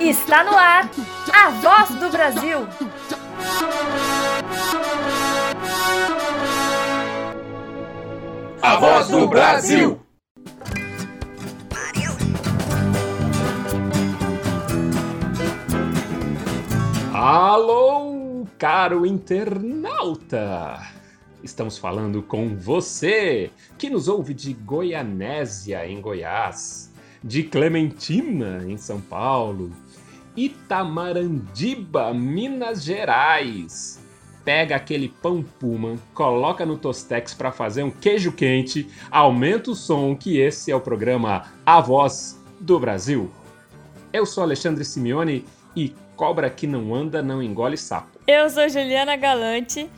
Está no ar a voz do Brasil. A voz do Brasil. Alô, caro internauta! Estamos falando com você que nos ouve de Goianésia, em Goiás, de Clementina, em São Paulo, Itamarandiba, Minas Gerais. Pega aquele pão puma, coloca no Tostex para fazer um queijo quente, aumenta o som que esse é o programa A Voz do Brasil. Eu sou Alexandre Simeone e cobra que não anda não engole sapo. Eu sou Juliana Galante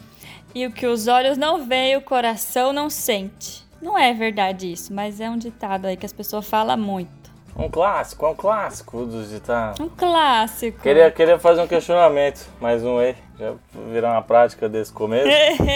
e o que os olhos não veem, o coração não sente. Não é verdade isso, mas é um ditado aí que as pessoas falam muito. Um clássico, é um clássico dos ditados. Um clássico. Queria, queria fazer um questionamento, mais um aí, já virar uma prática desse começo.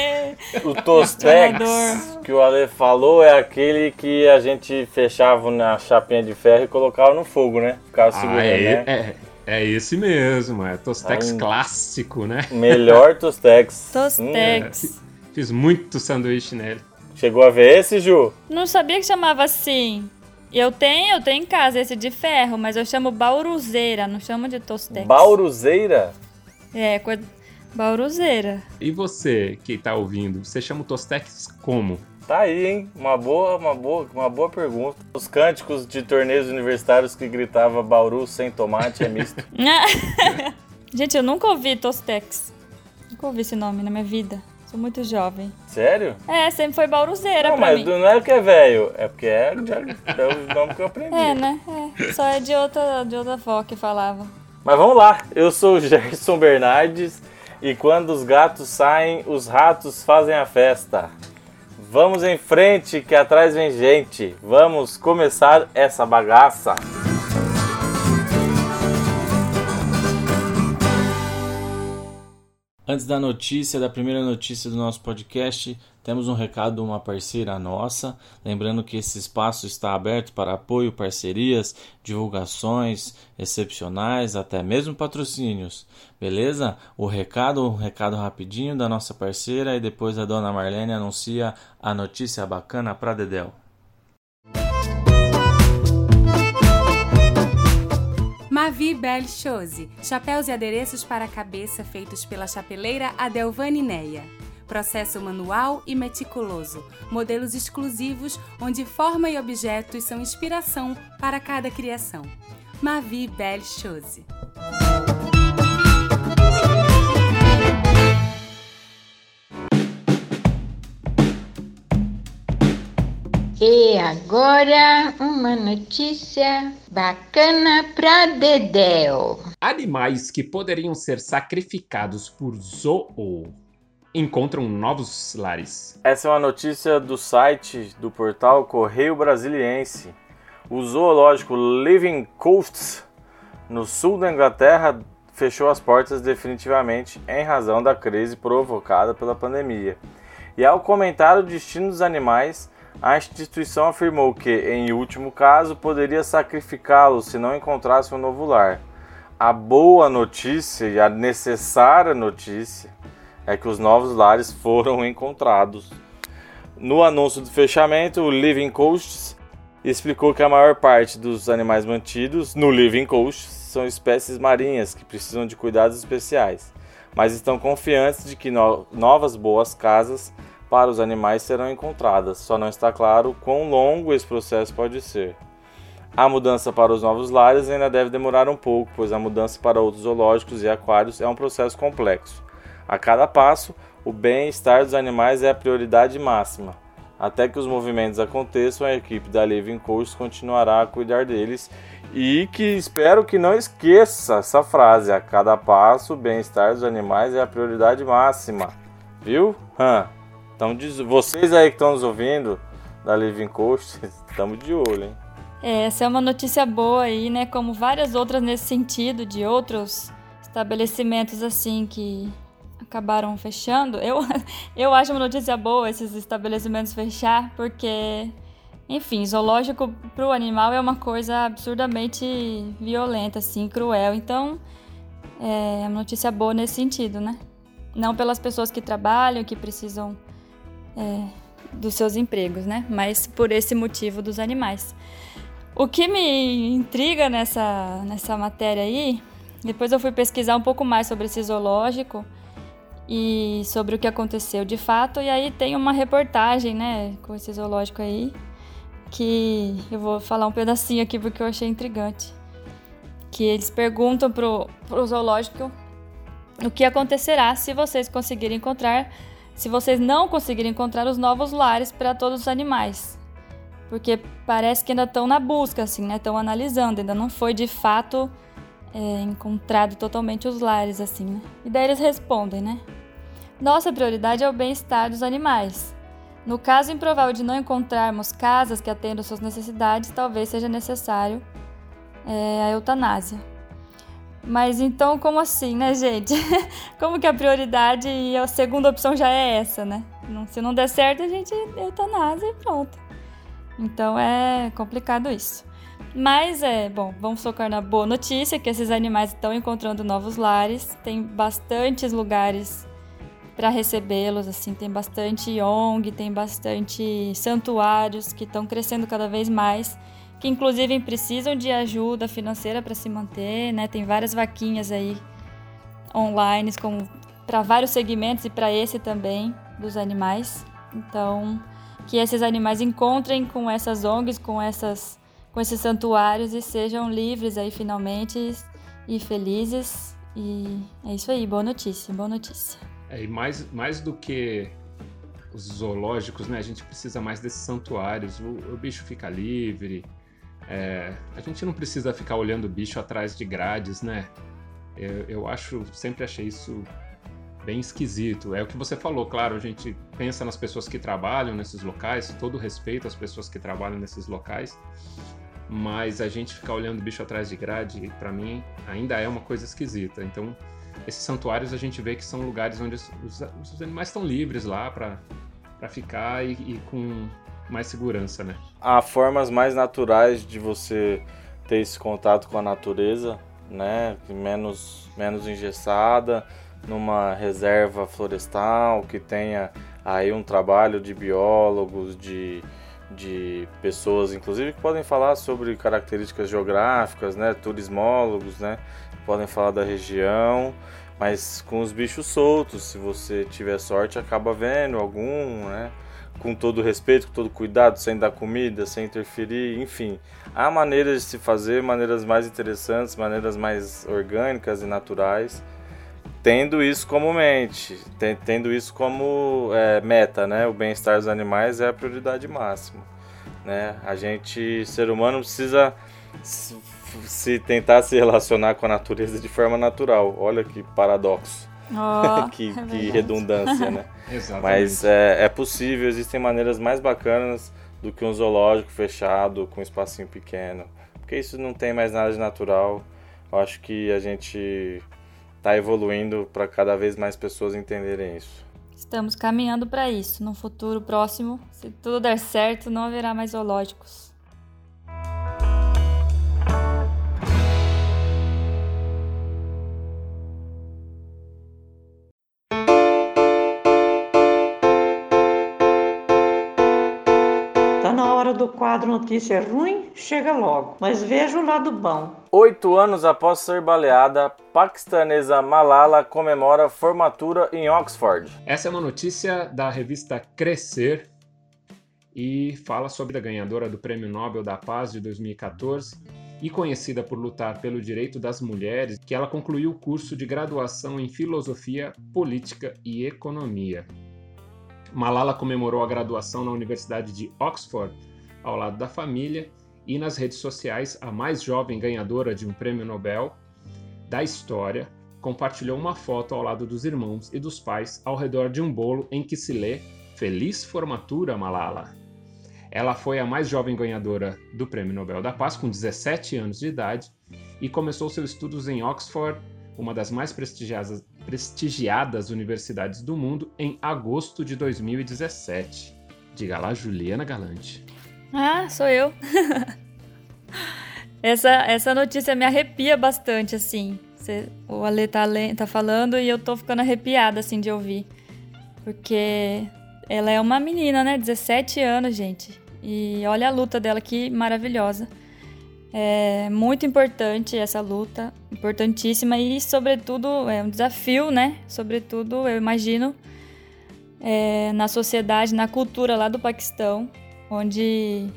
o Tostex que o Ale falou é aquele que a gente fechava na chapinha de ferro e colocava no fogo, né? Ficava ah, segurando, é, né? É, é esse mesmo, é Tostex um clássico, né? Melhor Tostex. Tostex. Hum, fiz muito sanduíche nele. Chegou a ver esse, Ju? Não sabia que chamava assim. Eu tenho, eu tenho em casa esse de ferro, mas eu chamo bauruzeira, não chamo de tostex. Bauruzeira? É, coisa... bauruzeira. E você que tá ouvindo, você chama o tostex como? Tá aí, hein? Uma boa, uma boa, uma boa pergunta. Os cânticos de torneios universitários que gritava Bauru sem tomate é misto. Gente, eu nunca ouvi Tostex. Nunca ouvi esse nome na minha vida. Sou muito jovem. Sério? É, sempre foi bauruzeira não, pra mas mim. não é que é velho, é porque é, é o nome que eu aprendi. É, né? É. Só é de outra, de outra avó que falava. Mas vamos lá, eu sou o Gerson Bernardes e quando os gatos saem, os ratos fazem a festa. Vamos em frente, que atrás vem gente. Vamos começar essa bagaça. Antes da notícia, da primeira notícia do nosso podcast, temos um recado de uma parceira nossa. Lembrando que esse espaço está aberto para apoio, parcerias, divulgações excepcionais, até mesmo patrocínios. Beleza? O recado, um recado rapidinho da nossa parceira e depois a dona Marlene anuncia a notícia bacana para Dedel. Mavi Belle Chose, chapéus e adereços para a cabeça feitos pela chapeleira Adelvane Neia. Processo manual e meticuloso, modelos exclusivos onde forma e objetos são inspiração para cada criação. Mavi Belle Chose. E agora uma notícia bacana para Dedéu. Animais que poderiam ser sacrificados por zoo encontram novos lares. Essa é uma notícia do site do portal Correio Brasiliense. O zoológico Living Coasts, no sul da Inglaterra, fechou as portas definitivamente em razão da crise provocada pela pandemia. E ao comentar o destino dos animais, a instituição afirmou que, em último caso, poderia sacrificá-los se não encontrasse um novo lar. A boa notícia e a necessária notícia é que os novos lares foram encontrados. No anúncio do fechamento, o Living Coasts explicou que a maior parte dos animais mantidos no Living Coasts são espécies marinhas que precisam de cuidados especiais, mas estão confiantes de que no novas boas casas para os animais serão encontradas, só não está claro quão longo esse processo pode ser. A mudança para os novos lares ainda deve demorar um pouco, pois a mudança para outros zoológicos e aquários é um processo complexo. A cada passo, o bem-estar dos animais é a prioridade máxima. Até que os movimentos aconteçam, a equipe da Living Coast continuará a cuidar deles e que espero que não esqueça essa frase: a cada passo, o bem-estar dos animais é a prioridade máxima. Viu? Hã? Então, vocês aí que estão nos ouvindo da Living Coast, estamos de olho, hein? É, essa é uma notícia boa aí, né? Como várias outras nesse sentido, de outros estabelecimentos assim que acabaram fechando. Eu, eu acho uma notícia boa esses estabelecimentos fechar, porque Enfim, zoológico para o animal é uma coisa absurdamente violenta, assim, cruel. Então, é uma notícia boa nesse sentido, né? Não pelas pessoas que trabalham, que precisam é, dos seus empregos, né? Mas por esse motivo dos animais. O que me intriga nessa, nessa matéria aí, depois eu fui pesquisar um pouco mais sobre esse zoológico e sobre o que aconteceu de fato, e aí tem uma reportagem, né, com esse zoológico aí, que eu vou falar um pedacinho aqui porque eu achei intrigante. Que eles perguntam pro, pro zoológico o que acontecerá se vocês conseguirem encontrar, se vocês não conseguirem encontrar os novos lares para todos os animais. Porque parece que ainda estão na busca, assim, né? Estão analisando, ainda não foi de fato é, encontrado totalmente os lares, assim, né? E daí eles respondem, né? Nossa prioridade é o bem-estar dos animais. No caso improvável de não encontrarmos casas que atendam suas necessidades, talvez seja necessário é, a eutanásia. Mas então, como assim, né, gente? como que a prioridade e a segunda opção já é essa, né? se não der certo, a gente eutanásia e pronto. Então é complicado isso. Mas é, bom, vamos focar na boa notícia que esses animais estão encontrando novos lares. Tem bastantes lugares para recebê-los, assim, tem bastante ONG, tem bastante santuários que estão crescendo cada vez mais, que inclusive precisam de ajuda financeira para se manter, né? Tem várias vaquinhas aí online como para vários segmentos e para esse também dos animais. Então, que esses animais encontrem com essas ONGs, com essas com esses santuários e sejam livres aí finalmente e felizes. E é isso aí, boa notícia, boa notícia. É, e mais, mais do que os zoológicos, né? A gente precisa mais desses santuários. O, o bicho fica livre. É, a gente não precisa ficar olhando o bicho atrás de grades, né? Eu, eu acho, sempre achei isso bem esquisito. É o que você falou, claro, a gente pensa nas pessoas que trabalham nesses locais, todo respeito às pessoas que trabalham nesses locais, mas a gente ficar olhando o bicho atrás de grade, para mim, ainda é uma coisa esquisita. Então, esses santuários a gente vê que são lugares onde os, os animais estão livres lá para ficar e, e, com mais segurança, né? Há formas mais naturais de você ter esse contato com a natureza, né? Menos, menos engessada, numa reserva florestal que tenha aí um trabalho de biólogos, de, de pessoas, inclusive, que podem falar sobre características geográficas, né? Turismólogos, né? Podem falar da região, mas com os bichos soltos, se você tiver sorte, acaba vendo algum, né? Com todo respeito, com todo cuidado, sem dar comida, sem interferir, enfim. Há maneiras de se fazer, maneiras mais interessantes, maneiras mais orgânicas e naturais, tendo isso como mente, tendo isso como é, meta, né? O bem-estar dos animais é a prioridade máxima, né? A gente, ser humano, precisa se tentar se relacionar com a natureza de forma natural. Olha que paradoxo. Oh, que, é que redundância, né? Exatamente. Mas é, é, possível, existem maneiras mais bacanas do que um zoológico fechado com um espacinho pequeno. Porque isso não tem mais nada de natural. Eu acho que a gente está evoluindo para cada vez mais pessoas entenderem isso. Estamos caminhando para isso. No futuro próximo, se tudo der certo, não haverá mais zoológicos. Quadro Notícia Ruim chega logo, mas veja o lado bom. Oito anos após ser baleada, paquistanesa Malala comemora formatura em Oxford. Essa é uma notícia da revista Crescer e fala sobre a ganhadora do Prêmio Nobel da Paz de 2014 e conhecida por lutar pelo direito das mulheres, que ela concluiu o curso de graduação em Filosofia, Política e Economia. Malala comemorou a graduação na Universidade de Oxford ao lado da família, e nas redes sociais, a mais jovem ganhadora de um prêmio Nobel da história compartilhou uma foto ao lado dos irmãos e dos pais ao redor de um bolo em que se lê Feliz Formatura, Malala. Ela foi a mais jovem ganhadora do Prêmio Nobel da Paz, com 17 anos de idade, e começou seus estudos em Oxford, uma das mais prestigiadas, prestigiadas universidades do mundo, em agosto de 2017. Diga lá, Juliana Galante. Ah, sou eu. essa, essa notícia me arrepia bastante, assim. Cê, o Ale tá, tá falando e eu tô ficando arrepiada, assim, de ouvir. Porque ela é uma menina, né? 17 anos, gente. E olha a luta dela, que maravilhosa. É muito importante essa luta, importantíssima e, sobretudo, é um desafio, né? Sobretudo, eu imagino, é, na sociedade, na cultura lá do Paquistão, onde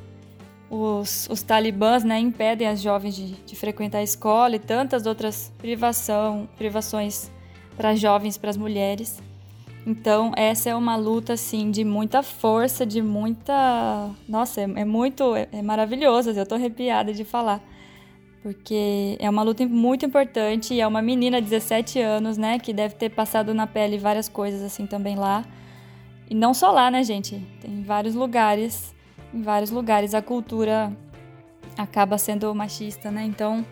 os, os talibãs né, impedem as jovens de, de frequentar a escola e tantas outras privação, privações para jovens, para as mulheres. Então, essa é uma luta, assim, de muita força, de muita... Nossa, é, é muito... É, é maravilhoso, eu tô arrepiada de falar. Porque é uma luta muito importante e é uma menina de 17 anos, né? Que deve ter passado na pele várias coisas, assim, também lá. E não só lá, né, gente? Tem vários lugares em vários lugares a cultura acaba sendo machista, né? Então,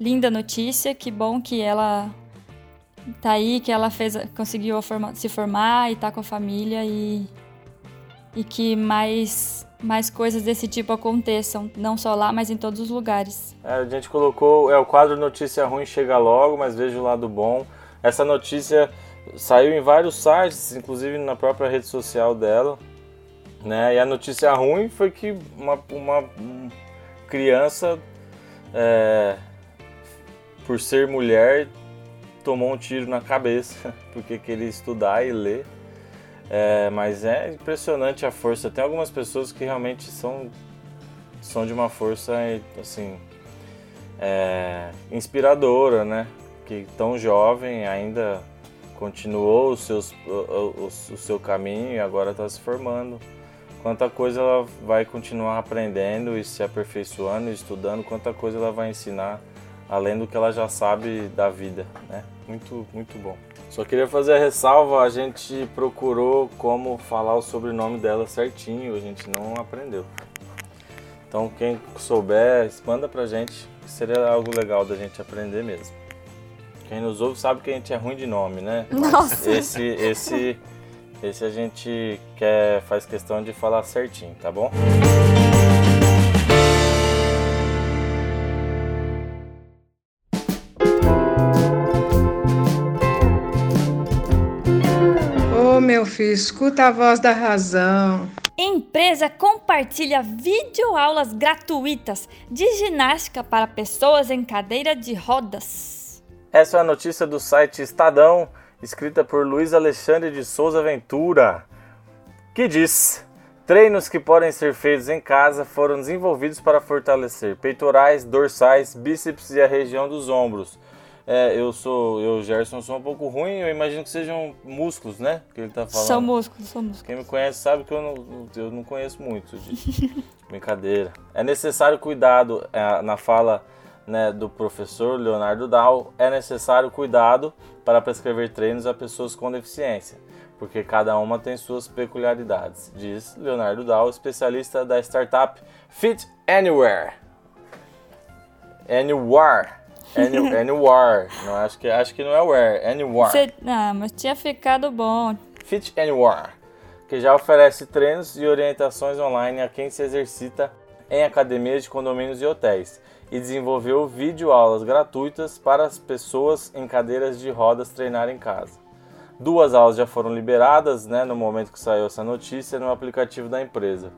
linda notícia, que bom que ela tá aí, que ela fez, conseguiu se formar e tá com a família e, e que mais mais coisas desse tipo aconteçam, não só lá, mas em todos os lugares. É, a gente colocou, é o quadro Notícia Ruim chega logo, mas veja o lado bom. Essa notícia saiu em vários sites, inclusive na própria rede social dela. Né? E a notícia ruim foi que uma, uma criança, é, por ser mulher, tomou um tiro na cabeça porque queria estudar e ler. É, mas é impressionante a força. Tem algumas pessoas que realmente são, são de uma força assim é, inspiradora, né? Que tão jovem ainda continuou os seus, o, o, o seu caminho e agora está se formando quanta coisa ela vai continuar aprendendo e se aperfeiçoando, estudando, quanta coisa ela vai ensinar além do que ela já sabe da vida, né? Muito, muito bom. Só queria fazer a ressalva, a gente procurou como falar o sobrenome dela certinho, a gente não aprendeu. Então quem souber, manda pra gente, que seria algo legal da gente aprender mesmo. Quem nos ouve sabe que a gente é ruim de nome, né? Nossa. esse, esse esse a gente quer, faz questão de falar certinho, tá bom? Ô oh, meu filho, escuta a voz da razão. Empresa compartilha videoaulas gratuitas de ginástica para pessoas em cadeira de rodas. Essa é a notícia do site Estadão escrita por Luiz Alexandre de Souza Ventura, que diz: Treinos que podem ser feitos em casa foram desenvolvidos para fortalecer peitorais, dorsais, bíceps e a região dos ombros. É, eu sou, eu, Gerson, sou um pouco ruim, eu imagino que sejam músculos, né? Que ele tá falando. São músculos, são músculos. Quem me conhece sabe que eu não, eu não conheço muito de brincadeira. É necessário cuidado é, na fala né, do professor Leonardo Dal, é necessário cuidado para prescrever treinos a pessoas com deficiência, porque cada uma tem suas peculiaridades, diz Leonardo Dal, especialista da startup Fit Anywhere. Anywhere. Any, anywhere. Não, acho, que, acho que não é where, anywhere. Cê, não, mas tinha ficado bom. Fit Anywhere, que já oferece treinos e orientações online a quem se exercita em academias de condomínios e hotéis e desenvolveu videoaulas gratuitas para as pessoas em cadeiras de rodas treinar em casa. Duas aulas já foram liberadas né, no momento que saiu essa notícia no aplicativo da empresa.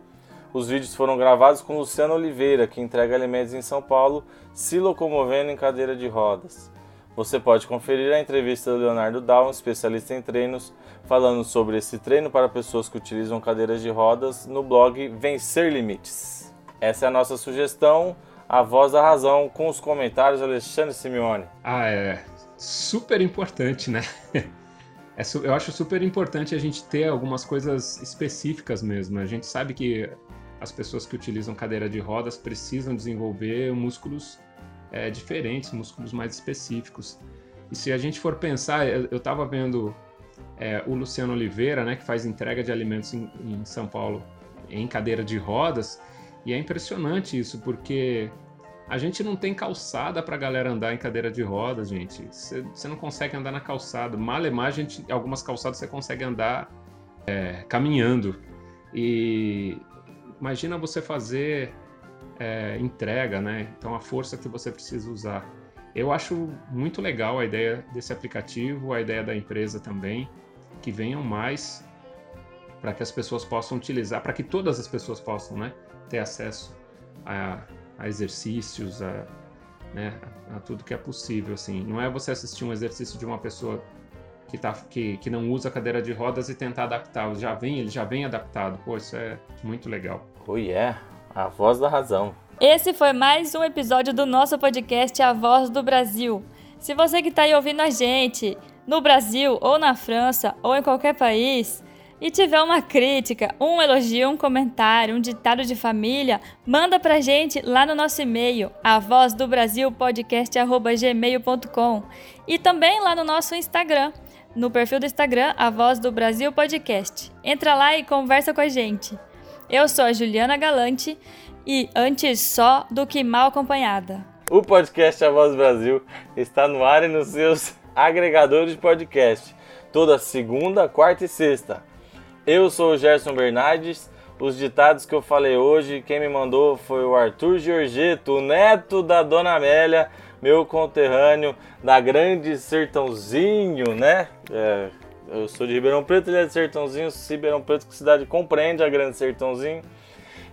Os vídeos foram gravados com Luciano Oliveira, que entrega alimentos em São Paulo, se locomovendo em cadeira de rodas. Você pode conferir a entrevista do Leonardo Down, especialista em treinos, falando sobre esse treino para pessoas que utilizam cadeiras de rodas no blog Vencer Limites. Essa é a nossa sugestão a voz da razão com os comentários Alexandre Simeone. Ah, é super importante, né? É, eu acho super importante a gente ter algumas coisas específicas mesmo. A gente sabe que as pessoas que utilizam cadeira de rodas precisam desenvolver músculos é, diferentes, músculos mais específicos. E se a gente for pensar, eu estava vendo é, o Luciano Oliveira, né, que faz entrega de alimentos em, em São Paulo em cadeira de rodas, e é impressionante isso, porque a gente não tem calçada para galera andar em cadeira de rodas, gente. Você não consegue andar na calçada. Malemar, a gente, algumas calçadas você consegue andar é, caminhando. E imagina você fazer é, entrega, né? Então a força que você precisa usar. Eu acho muito legal a ideia desse aplicativo, a ideia da empresa também, que venham mais para que as pessoas possam utilizar, para que todas as pessoas possam, né, ter acesso a, a exercícios, a, né, a, tudo que é possível, assim. Não é você assistir um exercício de uma pessoa que, tá, que, que não usa cadeira de rodas e tentar adaptar. Já vem, ele já vem adaptado. Pô, isso é muito legal. Oh yeah, a voz da razão. Esse foi mais um episódio do nosso podcast A Voz do Brasil. Se você que está aí ouvindo a gente, no Brasil ou na França ou em qualquer país, e tiver uma crítica, um elogio, um comentário, um ditado de família, manda pra gente lá no nosso e-mail, avozdobrasilpodcast@gmail.com e também lá no nosso Instagram, no perfil do Instagram A Voz do Brasil Podcast. Entra lá e conversa com a gente. Eu sou a Juliana Galante e antes só do que mal acompanhada. O podcast A Voz do Brasil está no ar e nos seus agregadores de podcast, toda segunda, quarta e sexta. Eu sou o Gerson Bernardes. Os ditados que eu falei hoje, quem me mandou foi o Arthur Giorgetto, o neto da Dona Amélia, meu conterrâneo da Grande Sertãozinho, né? É, eu sou de Ribeirão Preto, ele é de Sertãozinho, Ribeirão Preto, que cidade compreende a Grande Sertãozinho.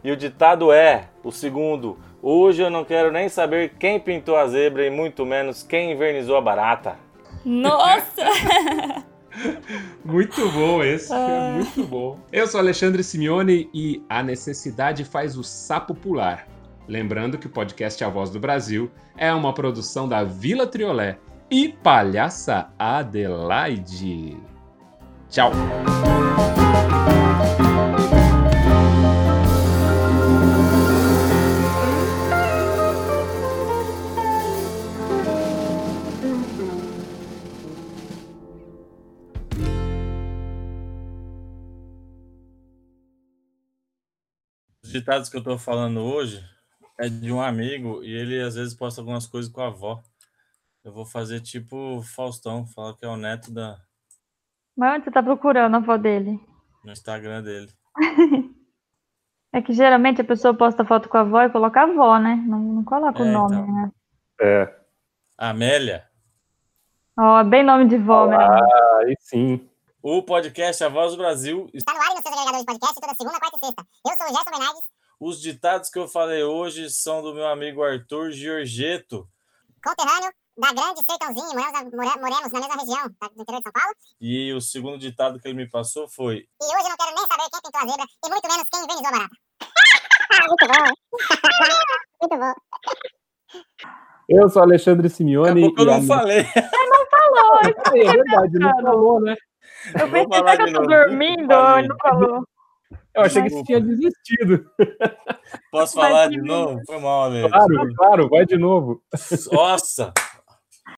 E o ditado é, o segundo, hoje eu não quero nem saber quem pintou a zebra e muito menos quem invernizou a barata. Nossa! muito bom esse, ah. muito bom. Eu sou Alexandre Simeone e a necessidade faz o sapo pular. Lembrando que o podcast A Voz do Brasil é uma produção da Vila Triolé e Palhaça Adelaide. Tchau! Os ditados que eu tô falando hoje é de um amigo e ele às vezes posta algumas coisas com a avó. Eu vou fazer tipo Faustão, falar que é o neto da. Mas onde você tá procurando a avó dele? No Instagram dele. é que geralmente a pessoa posta foto com a avó e coloca a avó, né? Não, não coloca é, o nome, então. né? É. Amélia. Ó, oh, bem nome de vó, né? Ah, aí sim. O podcast A Voz do Brasil está no ar e nos seus agregadores de podcast toda segunda, quarta e sexta. Eu sou o Gerson Bernardes. Os ditados que eu falei hoje são do meu amigo Arthur Giorgetto. Conterrâneo da Grande Sertãozinho, moramos, moramos na mesma região tá, do interior de São Paulo. E o segundo ditado que ele me passou foi: E hoje eu não quero nem saber quem pintou a zebra e muito menos quem invernizou a barata. muito bom. muito bom. Eu sou Alexandre Simeone. eu não falei. Eu não falou. É verdade, não falou, né? Eu pensei que eu tô dormindo, ele não falou. Eu achei que você tinha desistido. Posso falar de novo? Foi mal, Alex. Claro, claro, vai de novo. Nossa!